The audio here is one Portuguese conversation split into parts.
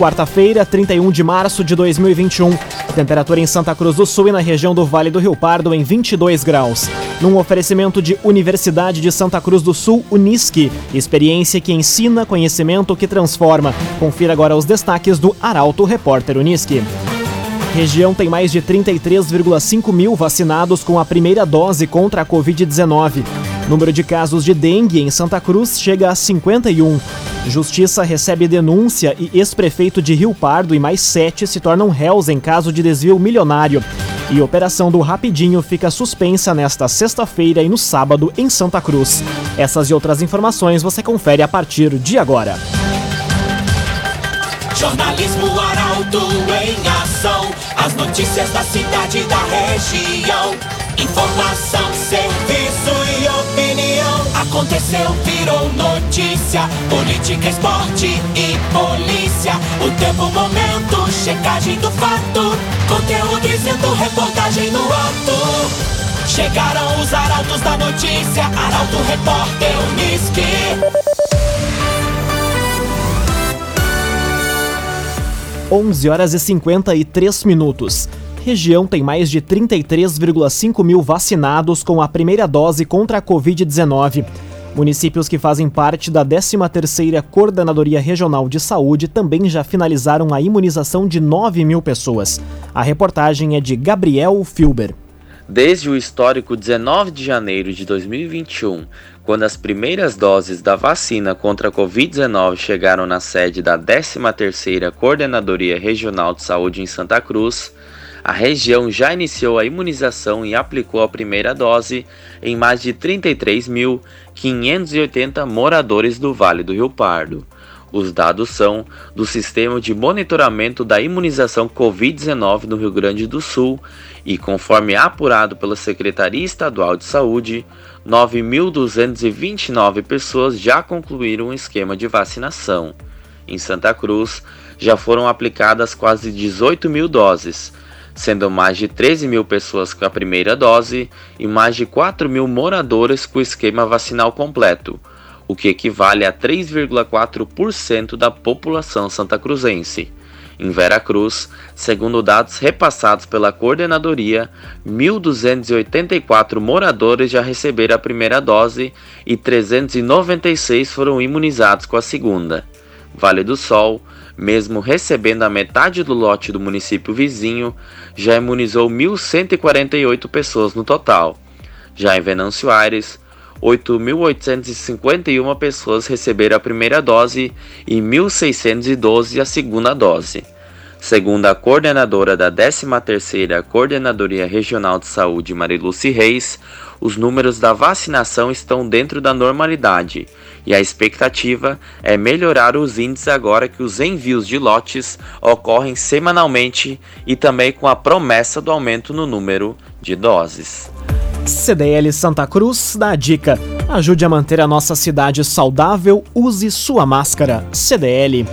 quarta-feira, 31 de março de 2021. Temperatura em Santa Cruz do Sul e na região do Vale do Rio Pardo em 22 graus. Num oferecimento de Universidade de Santa Cruz do Sul, Unisque. Experiência que ensina, conhecimento que transforma. Confira agora os destaques do Arauto Repórter Unisque. Região tem mais de 33,5 mil vacinados com a primeira dose contra a Covid-19. Número de casos de dengue em Santa Cruz chega a 51. Justiça recebe denúncia e ex-prefeito de Rio Pardo e mais sete se tornam réus em caso de desvio milionário. E operação do Rapidinho fica suspensa nesta sexta-feira e no sábado em Santa Cruz. Essas e outras informações você confere a partir de agora. Jornalismo Arauto em ação. As notícias da cidade e da região. Informação, serviço e. Aconteceu, virou notícia. Política, esporte e polícia. O tempo, momento, checagem do fato. Conteúdo dizendo, reportagem no ato. Chegaram os arautos da notícia. Arauto, repórter, Unisque. 11 horas e 53 minutos. Região tem mais de 33,5 mil vacinados com a primeira dose contra a Covid-19. Municípios que fazem parte da 13ª Coordenadoria Regional de Saúde também já finalizaram a imunização de 9 mil pessoas. A reportagem é de Gabriel Filber. Desde o histórico 19 de janeiro de 2021, quando as primeiras doses da vacina contra a Covid-19 chegaram na sede da 13ª Coordenadoria Regional de Saúde em Santa Cruz, a região já iniciou a imunização e aplicou a primeira dose em mais de 33.580 moradores do Vale do Rio Pardo. Os dados são do Sistema de Monitoramento da Imunização Covid-19 no Rio Grande do Sul e, conforme apurado pela Secretaria Estadual de Saúde, 9.229 pessoas já concluíram o esquema de vacinação. Em Santa Cruz, já foram aplicadas quase 18 mil doses, sendo mais de 13 mil pessoas com a primeira dose e mais de 4 mil moradores com o esquema vacinal completo o que equivale a 3,4% da população santacruzense. Em Veracruz, segundo dados repassados pela coordenadoria, 1.284 moradores já receberam a primeira dose e 396 foram imunizados com a segunda. Vale do Sol, mesmo recebendo a metade do lote do município vizinho, já imunizou 1.148 pessoas no total. Já em Venâncio Aires, 8.851 pessoas receberam a primeira dose e 1.612 a segunda dose. Segundo a coordenadora da 13ª Coordenadoria Regional de Saúde, Mariluce Reis, os números da vacinação estão dentro da normalidade e a expectativa é melhorar os índices agora que os envios de lotes ocorrem semanalmente e também com a promessa do aumento no número de doses. CDL Santa Cruz dá a dica: ajude a manter a nossa cidade saudável, use sua máscara. CDL.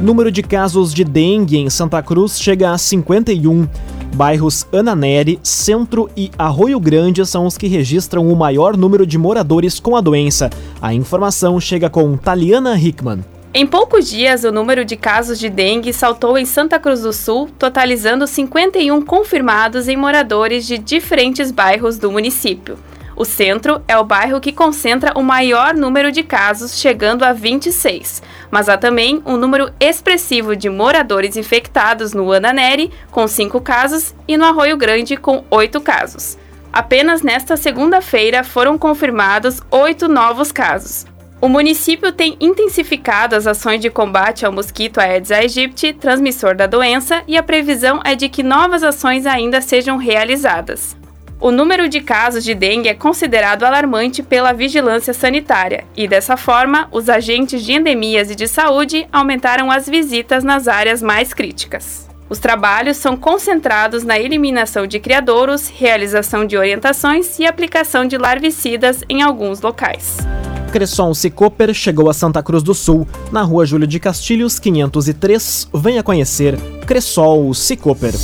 Número de casos de dengue em Santa Cruz chega a 51. Bairros Ananeri, Centro e Arroio Grande são os que registram o maior número de moradores com a doença. A informação chega com Taliana Hickman. Em poucos dias, o número de casos de dengue saltou em Santa Cruz do Sul, totalizando 51 confirmados em moradores de diferentes bairros do município. O centro é o bairro que concentra o maior número de casos, chegando a 26, mas há também um número expressivo de moradores infectados no Ananeri, com 5 casos, e no Arroio Grande, com 8 casos. Apenas nesta segunda-feira foram confirmados oito novos casos, o município tem intensificado as ações de combate ao mosquito Aedes aegypti, transmissor da doença, e a previsão é de que novas ações ainda sejam realizadas. O número de casos de dengue é considerado alarmante pela vigilância sanitária, e dessa forma, os agentes de endemias e de saúde aumentaram as visitas nas áreas mais críticas. Os trabalhos são concentrados na eliminação de criadouros, realização de orientações e aplicação de larvicidas em alguns locais. Cresson Cicoper chegou a Santa Cruz do Sul, na rua Júlio de Castilhos, 503. Venha conhecer Cressol Cicoper.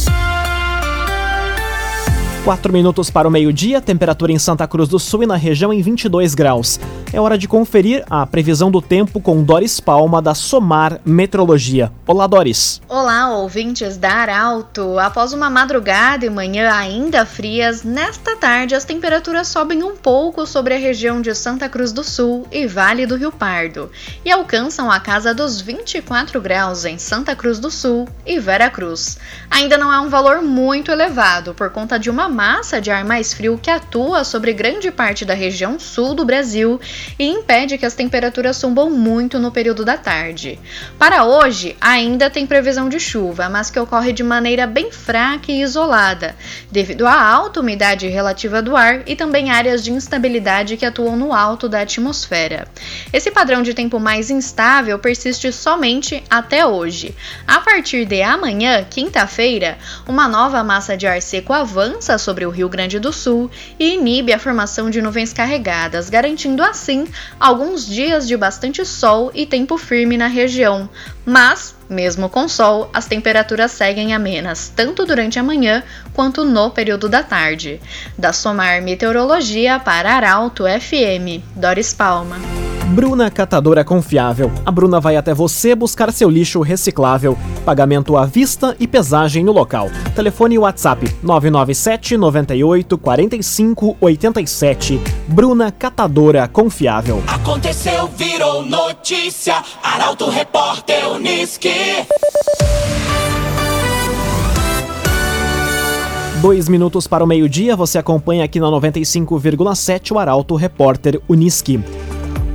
4 minutos para o meio-dia, temperatura em Santa Cruz do Sul e na região em 22 graus. É hora de conferir a previsão do tempo com Doris Palma da Somar Metrologia. Olá, Doris. Olá, ouvintes da Arauto. Após uma madrugada e manhã ainda frias, nesta tarde as temperaturas sobem um pouco sobre a região de Santa Cruz do Sul e Vale do Rio Pardo e alcançam a casa dos 24 graus em Santa Cruz do Sul e Vera Cruz. Ainda não é um valor muito elevado por conta de uma massa de ar mais frio que atua sobre grande parte da região sul do Brasil e impede que as temperaturas sumbam muito no período da tarde. Para hoje, ainda tem previsão de chuva, mas que ocorre de maneira bem fraca e isolada, devido à alta umidade relativa do ar e também áreas de instabilidade que atuam no alto da atmosfera. Esse padrão de tempo mais instável persiste somente até hoje. A partir de amanhã, quinta-feira, uma nova massa de ar seco avança sobre o Rio Grande do Sul e inibe a formação de nuvens carregadas, garantindo assim alguns dias de bastante sol e tempo firme na região. Mas, mesmo com sol, as temperaturas seguem amenas, tanto durante a manhã quanto no período da tarde. Da Somar Meteorologia para Arauto FM, Doris Palma. Bruna Catadora Confiável. A Bruna vai até você buscar seu lixo reciclável. Pagamento à vista e pesagem no local. Telefone e WhatsApp 997 98 45 87. Bruna Catadora Confiável. Aconteceu, virou notícia. Arauto Repórter Uniski. Dois minutos para o meio-dia, você acompanha aqui na 95,7 o Arauto Repórter Uniski.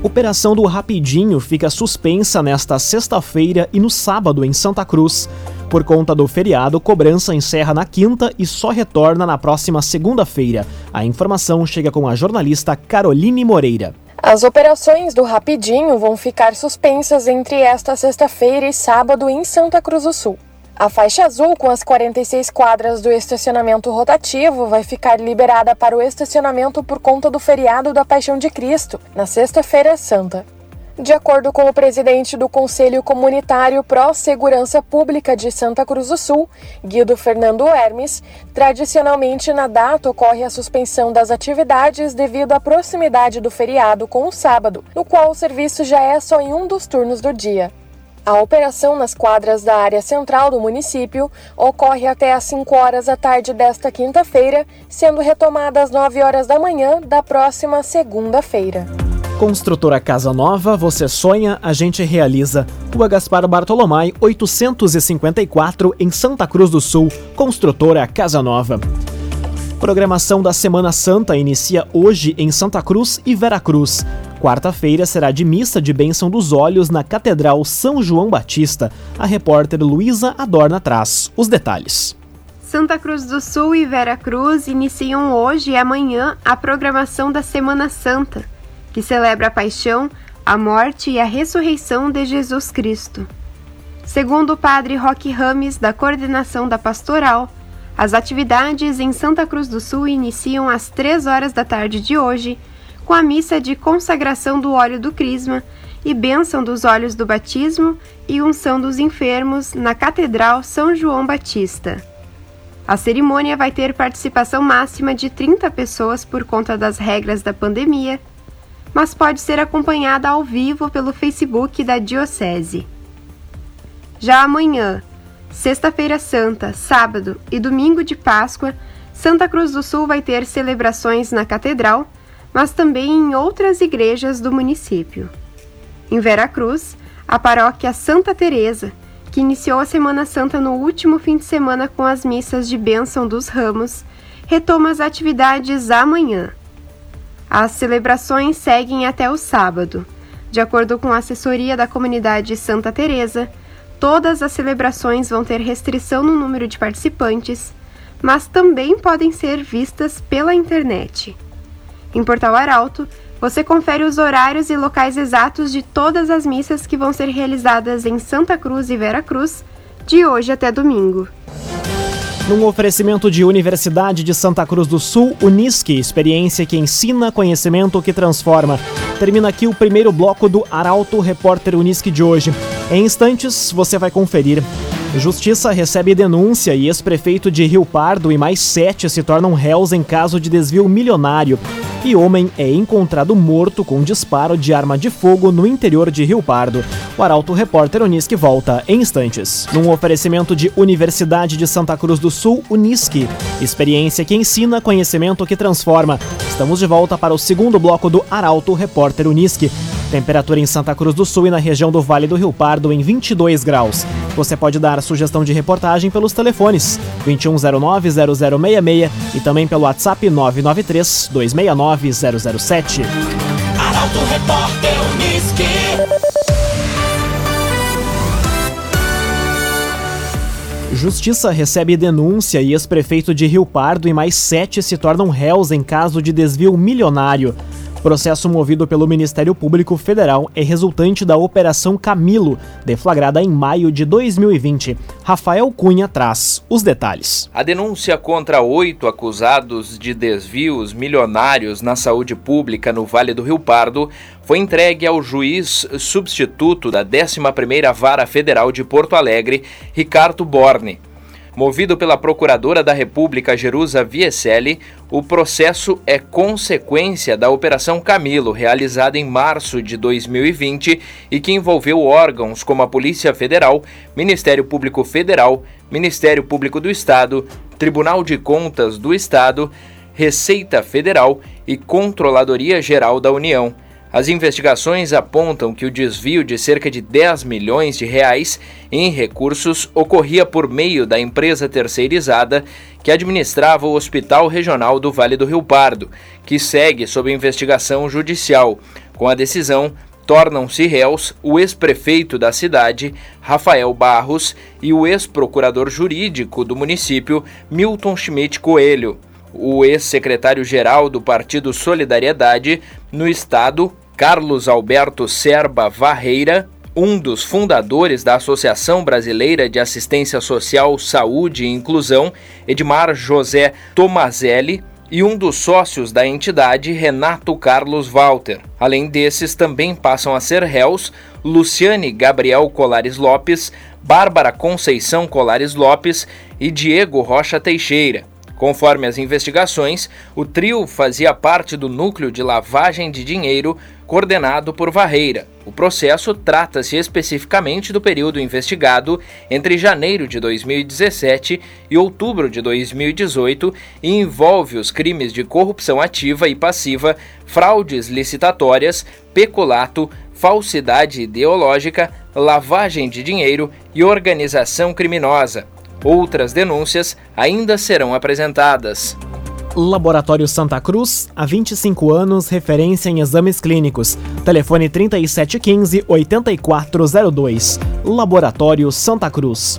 Operação do Rapidinho fica suspensa nesta sexta-feira e no sábado em Santa Cruz. Por conta do feriado, cobrança encerra na quinta e só retorna na próxima segunda-feira. A informação chega com a jornalista Caroline Moreira. As operações do Rapidinho vão ficar suspensas entre esta sexta-feira e sábado em Santa Cruz do Sul. A faixa azul com as 46 quadras do estacionamento rotativo vai ficar liberada para o estacionamento por conta do feriado da Paixão de Cristo, na Sexta-feira Santa. De acordo com o presidente do Conselho Comunitário Pró Segurança Pública de Santa Cruz do Sul, Guido Fernando Hermes, tradicionalmente na data ocorre a suspensão das atividades devido à proximidade do feriado com o sábado, no qual o serviço já é só em um dos turnos do dia. A operação nas quadras da área central do município ocorre até às 5 horas da tarde desta quinta-feira, sendo retomada às 9 horas da manhã da próxima segunda-feira. Construtora Casa Nova, você sonha, a gente realiza. Rua Gaspar Bartolomai, 854, em Santa Cruz do Sul. Construtora Casa Nova. Programação da Semana Santa inicia hoje em Santa Cruz e Veracruz. Quarta-feira será de missa de bênção dos olhos na Catedral São João Batista. A repórter Luísa Adorna traz os detalhes. Santa Cruz do Sul e Vera Cruz iniciam hoje e amanhã a programação da Semana Santa, que celebra a paixão, a morte e a ressurreição de Jesus Cristo. Segundo o padre Roque Rames, da coordenação da pastoral, as atividades em Santa Cruz do Sul iniciam às 3 horas da tarde de hoje, com a missa de consagração do óleo do crisma e bênção dos óleos do batismo e unção dos enfermos na Catedral São João Batista. A cerimônia vai ter participação máxima de 30 pessoas por conta das regras da pandemia, mas pode ser acompanhada ao vivo pelo Facebook da Diocese. Já amanhã, Sexta-feira Santa, sábado e domingo de Páscoa, Santa Cruz do Sul vai ter celebrações na Catedral, mas também em outras igrejas do município. Em Vera Cruz, a paróquia Santa Teresa, que iniciou a Semana Santa no último fim de semana com as missas de bênção dos ramos, retoma as atividades amanhã. As celebrações seguem até o sábado. De acordo com a assessoria da comunidade Santa Teresa, Todas as celebrações vão ter restrição no número de participantes, mas também podem ser vistas pela internet. Em Portal Arauto, você confere os horários e locais exatos de todas as missas que vão ser realizadas em Santa Cruz e Vera Cruz, de hoje até domingo. Num oferecimento de Universidade de Santa Cruz do Sul, Unisque, experiência que ensina, conhecimento que transforma. Termina aqui o primeiro bloco do Arauto Repórter Unisque de hoje. Em instantes, você vai conferir Justiça recebe denúncia e ex-prefeito de Rio Pardo e mais sete se tornam réus em caso de desvio milionário. E homem é encontrado morto com disparo de arma de fogo no interior de Rio Pardo. O Arauto Repórter Unisque volta em instantes. Num oferecimento de Universidade de Santa Cruz do Sul, Unisque. Experiência que ensina, conhecimento que transforma. Estamos de volta para o segundo bloco do Arauto Repórter Unisque. Temperatura em Santa Cruz do Sul e na região do Vale do Rio Pardo em 22 graus. Você pode dar sugestão de reportagem pelos telefones 2109-0066 e também pelo WhatsApp 993-269-007. Arauto Repórter Unisque. Justiça recebe denúncia e ex-prefeito de Rio Pardo e mais sete se tornam réus em caso de desvio milionário. Processo movido pelo Ministério Público Federal é resultante da Operação Camilo, deflagrada em maio de 2020. Rafael Cunha traz os detalhes. A denúncia contra oito acusados de desvios milionários na saúde pública no Vale do Rio Pardo foi entregue ao juiz substituto da 11ª Vara Federal de Porto Alegre, Ricardo Borne. Movido pela Procuradora da República Jerusa Vieselli, o processo é consequência da Operação Camilo, realizada em março de 2020 e que envolveu órgãos como a Polícia Federal, Ministério Público Federal, Ministério Público do Estado, Tribunal de Contas do Estado, Receita Federal e Controladoria Geral da União. As investigações apontam que o desvio de cerca de 10 milhões de reais em recursos ocorria por meio da empresa terceirizada que administrava o Hospital Regional do Vale do Rio Pardo, que segue sob investigação judicial. Com a decisão, tornam-se réus o ex-prefeito da cidade, Rafael Barros, e o ex-procurador jurídico do município, Milton Schmidt Coelho. O ex-secretário-geral do Partido Solidariedade no estado, Carlos Alberto Serba Varreira, um dos fundadores da Associação Brasileira de Assistência Social, Saúde e Inclusão, Edmar José Tomazelli, e um dos sócios da entidade, Renato Carlos Walter. Além desses, também passam a ser réus Luciane Gabriel Colares Lopes, Bárbara Conceição Colares Lopes e Diego Rocha Teixeira. Conforme as investigações, o trio fazia parte do núcleo de lavagem de dinheiro coordenado por Varreira. O processo trata-se especificamente do período investigado entre janeiro de 2017 e outubro de 2018 e envolve os crimes de corrupção ativa e passiva, fraudes licitatórias, peculato, falsidade ideológica, lavagem de dinheiro e organização criminosa. Outras denúncias ainda serão apresentadas. Laboratório Santa Cruz, há 25 anos, referência em exames clínicos. Telefone 3715-8402. Laboratório Santa Cruz.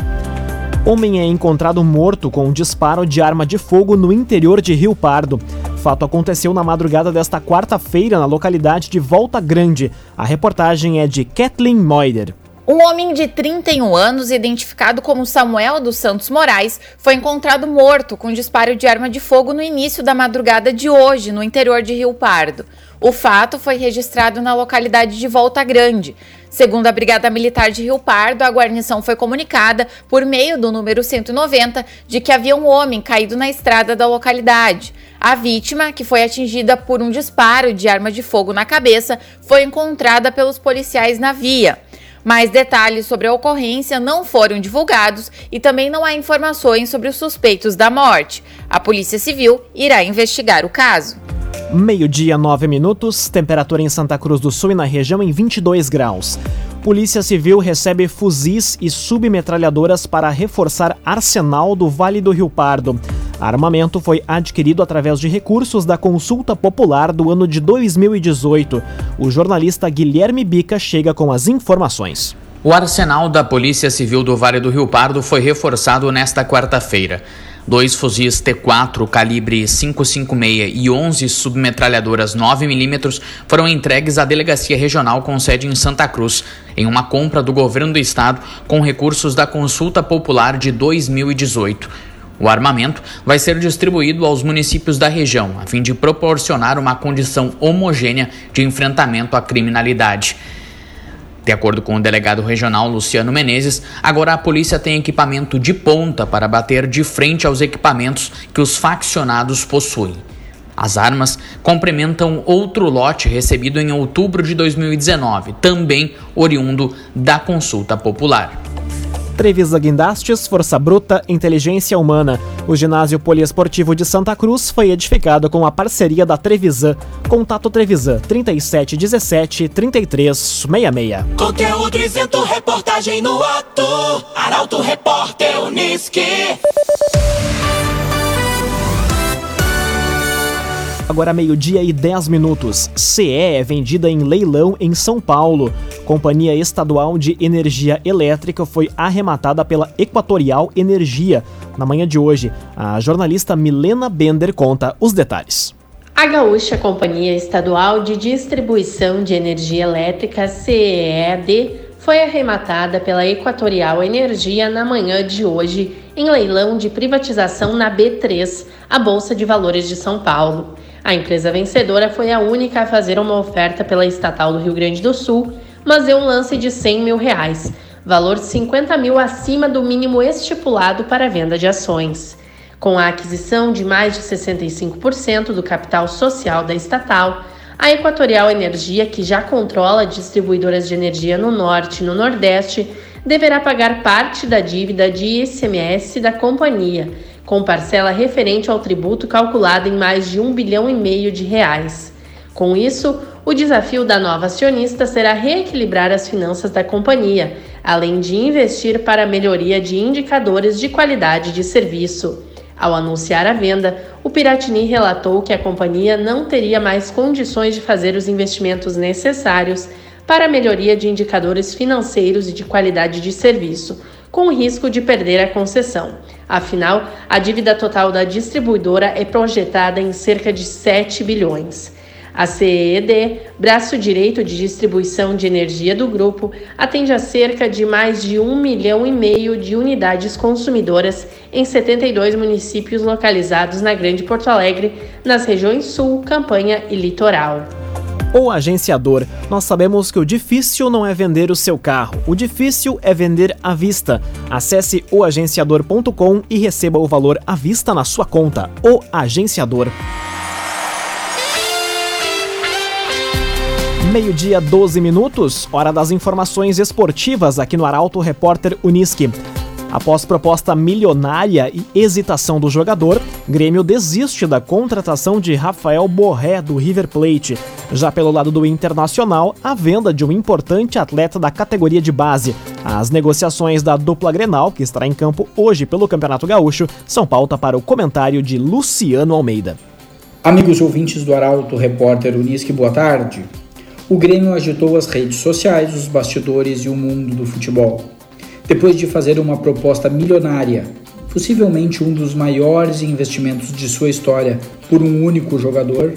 Homem é encontrado morto com um disparo de arma de fogo no interior de Rio Pardo. Fato aconteceu na madrugada desta quarta-feira na localidade de Volta Grande. A reportagem é de Kathleen Moider. Um homem de 31 anos, identificado como Samuel dos Santos Moraes, foi encontrado morto com disparo de arma de fogo no início da madrugada de hoje, no interior de Rio Pardo. O fato foi registrado na localidade de Volta Grande. Segundo a Brigada Militar de Rio Pardo, a guarnição foi comunicada, por meio do número 190, de que havia um homem caído na estrada da localidade. A vítima, que foi atingida por um disparo de arma de fogo na cabeça, foi encontrada pelos policiais na via. Mais detalhes sobre a ocorrência não foram divulgados e também não há informações sobre os suspeitos da morte. A Polícia Civil irá investigar o caso. Meio-dia, 9 minutos, temperatura em Santa Cruz do Sul e na região em 22 graus. Polícia Civil recebe fuzis e submetralhadoras para reforçar arsenal do Vale do Rio Pardo. Armamento foi adquirido através de recursos da consulta popular do ano de 2018. O jornalista Guilherme Bica chega com as informações. O arsenal da Polícia Civil do Vale do Rio Pardo foi reforçado nesta quarta-feira. Dois fuzis T4 calibre 556 e 11 submetralhadoras 9mm foram entregues à Delegacia Regional com sede em Santa Cruz, em uma compra do governo do estado com recursos da Consulta Popular de 2018. O armamento vai ser distribuído aos municípios da região, a fim de proporcionar uma condição homogênea de enfrentamento à criminalidade. De acordo com o delegado regional Luciano Menezes, agora a polícia tem equipamento de ponta para bater de frente aos equipamentos que os faccionados possuem. As armas complementam outro lote recebido em outubro de 2019, também oriundo da consulta popular. Trevisa Guindastes, Força Bruta, Inteligência Humana. O ginásio poliesportivo de Santa Cruz foi edificado com a parceria da Trevisan. Contato Trevisan 3717 3366. Conteúdo isento, reportagem no ato. Arauto Repórter Uniski. Agora meio-dia e 10 minutos. CE é vendida em leilão em São Paulo. Companhia Estadual de Energia Elétrica foi arrematada pela Equatorial Energia. Na manhã de hoje, a jornalista Milena Bender conta os detalhes. A Gaúcha Companhia Estadual de Distribuição de Energia Elétrica, CEED, foi arrematada pela Equatorial Energia na manhã de hoje em leilão de privatização na B3, a Bolsa de Valores de São Paulo. A empresa vencedora foi a única a fazer uma oferta pela estatal do Rio Grande do Sul, mas deu um lance de 100 mil reais, valor 50 mil acima do mínimo estipulado para a venda de ações. Com a aquisição de mais de 65% do capital social da estatal, a Equatorial Energia, que já controla distribuidoras de energia no Norte e no Nordeste, deverá pagar parte da dívida de ICMS da companhia com parcela referente ao tributo calculada em mais de um bilhão e meio de reais. Com isso, o desafio da nova acionista será reequilibrar as finanças da companhia, além de investir para a melhoria de indicadores de qualidade de serviço. Ao anunciar a venda, o Piratini relatou que a companhia não teria mais condições de fazer os investimentos necessários para a melhoria de indicadores financeiros e de qualidade de serviço, com risco de perder a concessão. Afinal, a dívida total da distribuidora é projetada em cerca de 7 bilhões. A CED, braço direito de distribuição de energia do grupo, atende a cerca de mais de um milhão e meio de unidades consumidoras em 72 municípios localizados na Grande Porto Alegre, nas regiões Sul, Campanha e Litoral. O agenciador. Nós sabemos que o difícil não é vender o seu carro, o difícil é vender à vista. Acesse oagenciador.com e receba o valor à vista na sua conta. O Agenciador. Meio-dia, 12 minutos, hora das informações esportivas aqui no Arauto Repórter Uniski. Após proposta milionária e hesitação do jogador, Grêmio desiste da contratação de Rafael Borré do River Plate. Já pelo lado do Internacional, a venda de um importante atleta da categoria de base. As negociações da dupla Grenal, que estará em campo hoje pelo Campeonato Gaúcho, são pauta para o comentário de Luciano Almeida. Amigos ouvintes do Arauto, repórter Unisque, boa tarde. O Grêmio agitou as redes sociais, os bastidores e o mundo do futebol depois de fazer uma proposta milionária, possivelmente um dos maiores investimentos de sua história por um único jogador,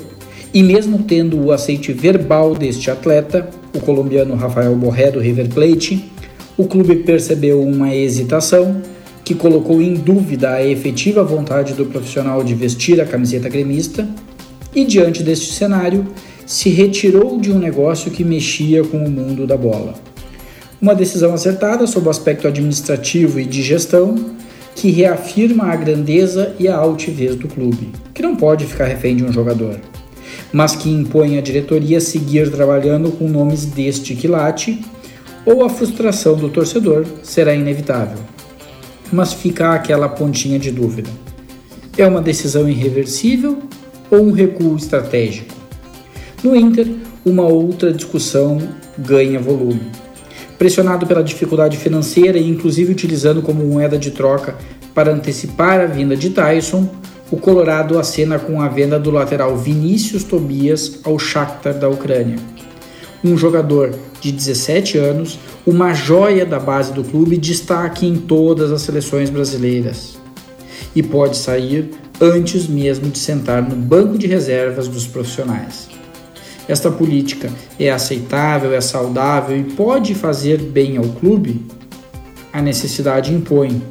e mesmo tendo o aceite verbal deste atleta, o colombiano Rafael Borré do River Plate, o clube percebeu uma hesitação que colocou em dúvida a efetiva vontade do profissional de vestir a camiseta gremista e, diante deste cenário, se retirou de um negócio que mexia com o mundo da bola. Uma decisão acertada sob o aspecto administrativo e de gestão que reafirma a grandeza e a altivez do clube, que não pode ficar refém de um jogador, mas que impõe à diretoria seguir trabalhando com nomes deste quilate, ou a frustração do torcedor será inevitável. Mas fica aquela pontinha de dúvida. É uma decisão irreversível ou um recuo estratégico? No Inter, uma outra discussão ganha volume pressionado pela dificuldade financeira e inclusive utilizando como moeda de troca para antecipar a vinda de Tyson, o Colorado acena com a venda do lateral Vinícius Tobias ao Shakhtar da Ucrânia. Um jogador de 17 anos, uma joia da base do clube, destaque em todas as seleções brasileiras. E pode sair antes mesmo de sentar no banco de reservas dos profissionais. Esta política é aceitável, é saudável e pode fazer bem ao clube? A necessidade impõe,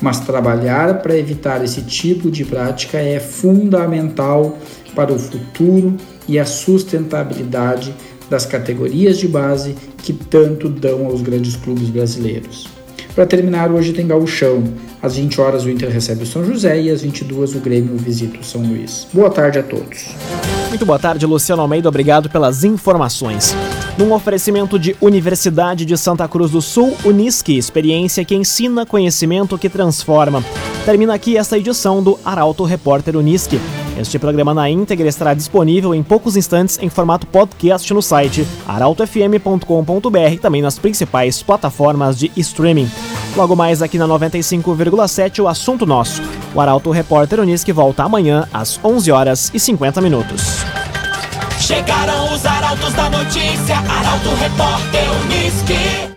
mas trabalhar para evitar esse tipo de prática é fundamental para o futuro e a sustentabilidade das categorias de base que tanto dão aos grandes clubes brasileiros. Para terminar, hoje tem gauchão. Às 20 horas o Inter recebe o São José e às 22 o Grêmio visita o São Luís. Boa tarde a todos. Muito boa tarde, Luciano Almeida. Obrigado pelas informações. Num oferecimento de Universidade de Santa Cruz do Sul, Unisque, experiência que ensina, conhecimento que transforma. Termina aqui esta edição do Arauto Repórter Unisque. Este programa na íntegra estará disponível em poucos instantes em formato podcast no site arautofm.com.br e também nas principais plataformas de streaming. Logo mais aqui na 95,7 o assunto nosso. O Arauto Repórter Unisque volta amanhã às 11 horas e 50 minutos. Chegaram os arautos da notícia, Arauto Repórter Unisque.